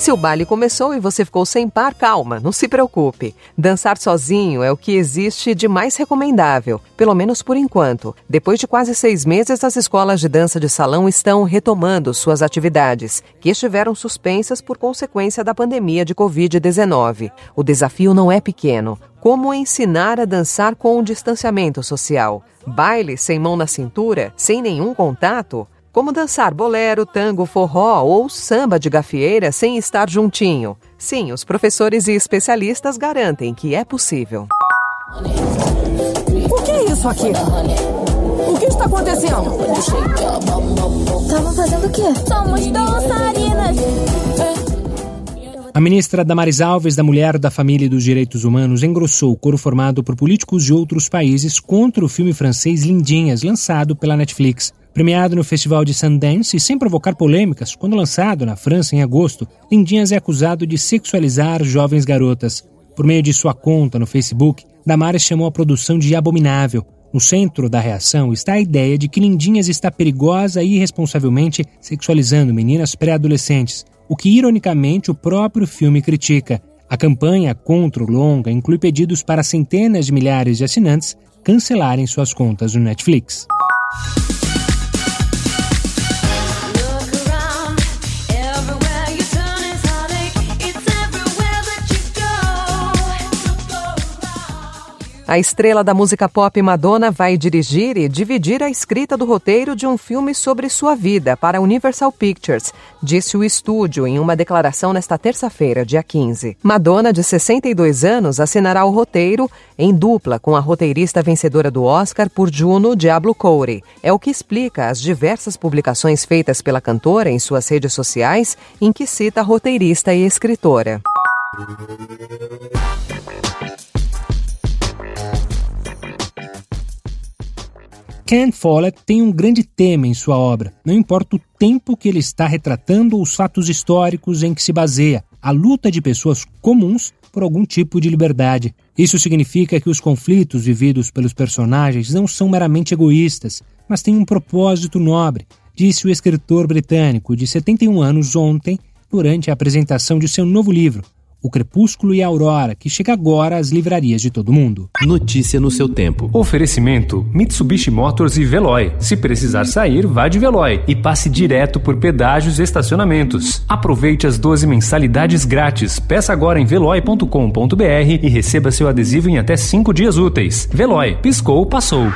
Se o baile começou e você ficou sem par, calma, não se preocupe. Dançar sozinho é o que existe de mais recomendável, pelo menos por enquanto. Depois de quase seis meses, as escolas de dança de salão estão retomando suas atividades, que estiveram suspensas por consequência da pandemia de Covid-19. O desafio não é pequeno. Como ensinar a dançar com o distanciamento social? Baile sem mão na cintura, sem nenhum contato? Como dançar bolero, tango, forró ou samba de gafieira sem estar juntinho. Sim, os professores e especialistas garantem que é possível. O que é isso aqui? O que está acontecendo? Estavam fazendo o quê? Somos dançarinas. A ministra Damares Alves, da Mulher, da Família e dos Direitos Humanos, engrossou o coro formado por políticos de outros países contra o filme francês Lindinhas, lançado pela Netflix. Premiado no Festival de Sundance e sem provocar polêmicas, quando lançado na França em agosto, Lindinhas é acusado de sexualizar jovens garotas. Por meio de sua conta no Facebook, Damares chamou a produção de abominável. No centro da reação está a ideia de que Lindinhas está perigosa e irresponsavelmente sexualizando meninas pré-adolescentes, o que ironicamente o próprio filme critica. A campanha contra o longa inclui pedidos para centenas de milhares de assinantes cancelarem suas contas no Netflix. A estrela da música pop Madonna vai dirigir e dividir a escrita do roteiro de um filme sobre sua vida para a Universal Pictures, disse o estúdio em uma declaração nesta terça-feira, dia 15. Madonna, de 62 anos, assinará o roteiro em dupla com a roteirista vencedora do Oscar por Juno, Diablo Corey. É o que explica as diversas publicações feitas pela cantora em suas redes sociais, em que cita a roteirista e escritora. Ken Follett tem um grande tema em sua obra, não importa o tempo que ele está retratando ou os fatos históricos em que se baseia, a luta de pessoas comuns por algum tipo de liberdade. Isso significa que os conflitos vividos pelos personagens não são meramente egoístas, mas têm um propósito nobre, disse o escritor britânico de 71 anos ontem, durante a apresentação de seu novo livro, o Crepúsculo e a Aurora, que chega agora às livrarias de todo mundo. Notícia no seu tempo. Oferecimento: Mitsubishi Motors e Veloy. Se precisar sair, vá de Veloy e passe direto por pedágios e estacionamentos. Aproveite as 12 mensalidades grátis. Peça agora em veloy.com.br e receba seu adesivo em até 5 dias úteis. Veloy, piscou, passou.